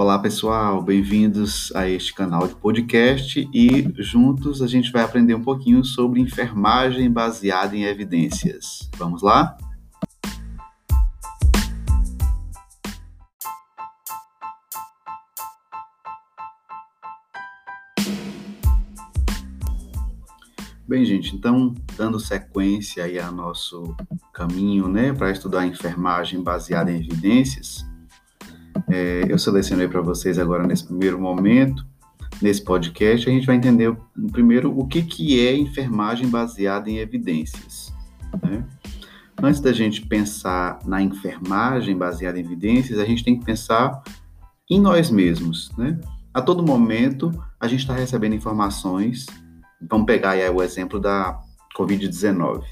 Olá pessoal, bem-vindos a este canal de podcast e juntos a gente vai aprender um pouquinho sobre enfermagem baseada em evidências. Vamos lá? Bem, gente, então, dando sequência aí a nosso caminho, né, para estudar enfermagem baseada em evidências, é, eu selecionei para vocês agora nesse primeiro momento, nesse podcast, a gente vai entender primeiro o que, que é enfermagem baseada em evidências. Né? Antes da gente pensar na enfermagem baseada em evidências, a gente tem que pensar em nós mesmos, né? A todo momento, a gente está recebendo informações Vamos pegar aí o exemplo da Covid-19.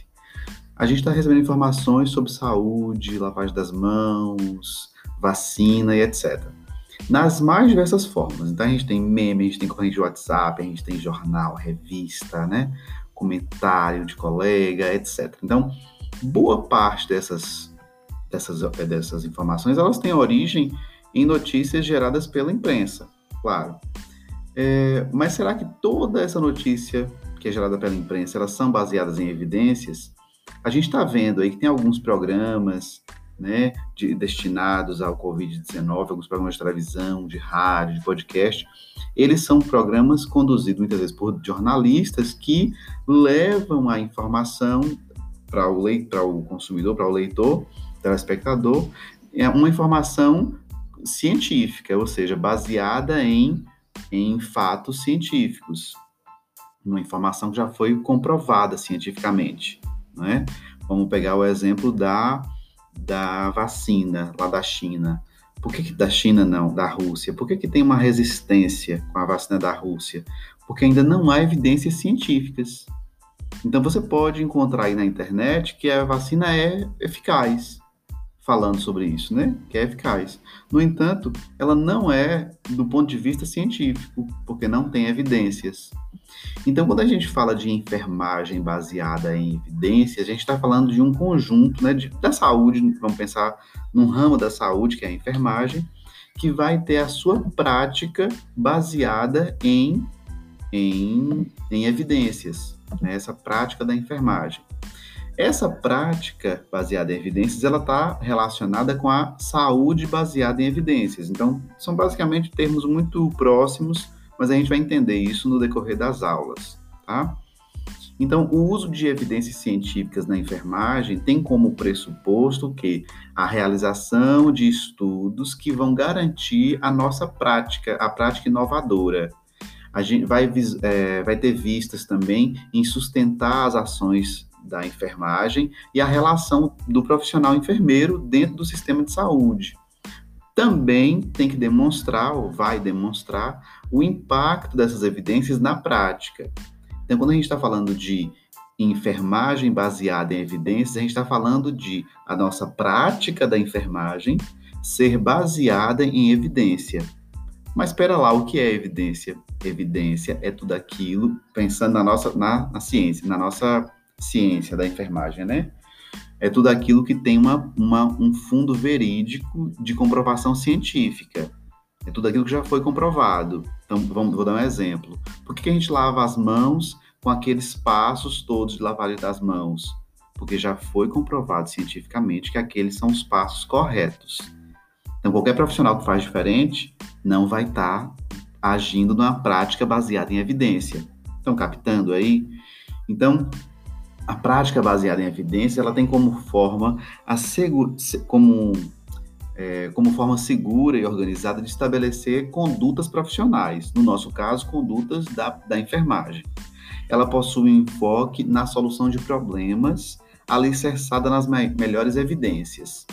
A gente está recebendo informações sobre saúde, lavagem das mãos, vacina e etc. Nas mais diversas formas. Então a gente tem meme, a gente tem corrente de WhatsApp, a gente tem jornal, revista, né? Comentário de colega, etc. Então, boa parte dessas, dessas, dessas informações elas têm origem em notícias geradas pela imprensa, claro. É, mas será que toda essa notícia que é gerada pela imprensa, elas são baseadas em evidências? A gente está vendo aí que tem alguns programas né, de, destinados ao Covid-19, alguns programas de televisão, de rádio, de podcast, eles são programas conduzidos muitas vezes por jornalistas que levam a informação para o, o consumidor, para o leitor, telespectador, é uma informação científica, ou seja, baseada em em fatos científicos, uma informação que já foi comprovada cientificamente, né? Vamos pegar o exemplo da, da vacina lá da China. Por que, que da China não, da Rússia? Por que, que tem uma resistência com a vacina da Rússia? Porque ainda não há evidências científicas. Então você pode encontrar aí na internet que a vacina é eficaz, falando sobre isso, né? Que é eficaz. No entanto, ela não é do ponto de vista científico, porque não tem evidências. Então, quando a gente fala de enfermagem baseada em evidências, a gente está falando de um conjunto né, de, da saúde, vamos pensar num ramo da saúde, que é a enfermagem, que vai ter a sua prática baseada em, em, em evidências, né, essa prática da enfermagem. Essa prática baseada em evidências, ela está relacionada com a saúde baseada em evidências. Então, são basicamente termos muito próximos, mas a gente vai entender isso no decorrer das aulas, tá? Então, o uso de evidências científicas na enfermagem tem como pressuposto que a realização de estudos que vão garantir a nossa prática, a prática inovadora. A gente vai, é, vai ter vistas também em sustentar as ações da enfermagem e a relação do profissional enfermeiro dentro do sistema de saúde. Também tem que demonstrar, ou vai demonstrar, o impacto dessas evidências na prática. Então, quando a gente está falando de enfermagem baseada em evidências, a gente está falando de a nossa prática da enfermagem ser baseada em evidência. Mas espera lá, o que é evidência? Evidência é tudo aquilo, pensando na nossa na, na ciência, na nossa ciência da enfermagem, né? É tudo aquilo que tem uma, uma, um fundo verídico de comprovação científica. É tudo aquilo que já foi comprovado. Então, vamos, vou dar um exemplo. Por que a gente lava as mãos com aqueles passos todos de lavagem das mãos? Porque já foi comprovado cientificamente que aqueles são os passos corretos. Então, qualquer profissional que faz diferente não vai estar tá agindo numa prática baseada em evidência. Estão captando aí? Então, a prática baseada em evidência ela tem como forma a como é, como forma segura e organizada de estabelecer condutas profissionais, no nosso caso, condutas da, da enfermagem. Ela possui um enfoque na solução de problemas alicerçada nas me melhores evidências.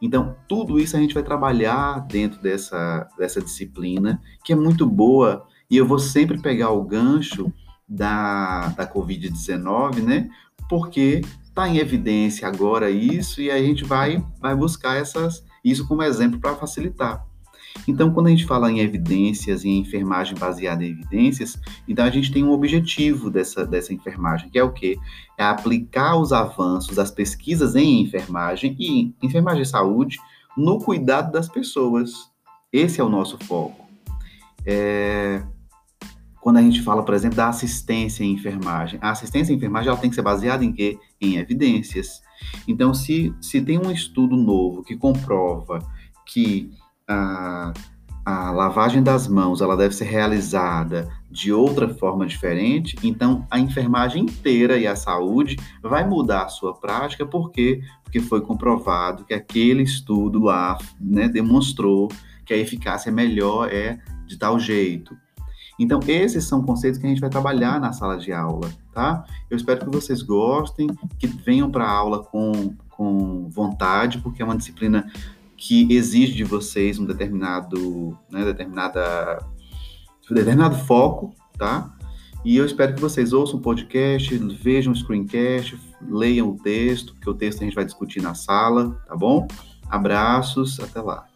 Então, tudo isso a gente vai trabalhar dentro dessa, dessa disciplina, que é muito boa, e eu vou sempre pegar o gancho da, da Covid-19, né? Porque está em evidência agora isso e a gente vai, vai buscar essas, isso como exemplo para facilitar. Então, quando a gente fala em evidências e em enfermagem baseada em evidências, então a gente tem um objetivo dessa, dessa enfermagem, que é o quê? É aplicar os avanços das pesquisas em enfermagem e enfermagem e saúde no cuidado das pessoas. Esse é o nosso foco. É, quando a gente fala, por exemplo, da assistência em enfermagem, a assistência em enfermagem ela tem que ser baseada em quê? Em evidências. Então, se, se tem um estudo novo que comprova que a, a lavagem das mãos ela deve ser realizada de outra forma diferente, então a enfermagem inteira e a saúde vai mudar a sua prática, por quê? Porque foi comprovado que aquele estudo lá né, demonstrou que a eficácia melhor é de tal jeito. Então, esses são conceitos que a gente vai trabalhar na sala de aula, tá? Eu espero que vocês gostem, que venham para a aula com, com vontade, porque é uma disciplina que exige de vocês um determinado, né, determinada, determinado foco, tá? E eu espero que vocês ouçam o podcast, vejam o screencast, leiam o texto, que o texto a gente vai discutir na sala, tá bom? Abraços, até lá.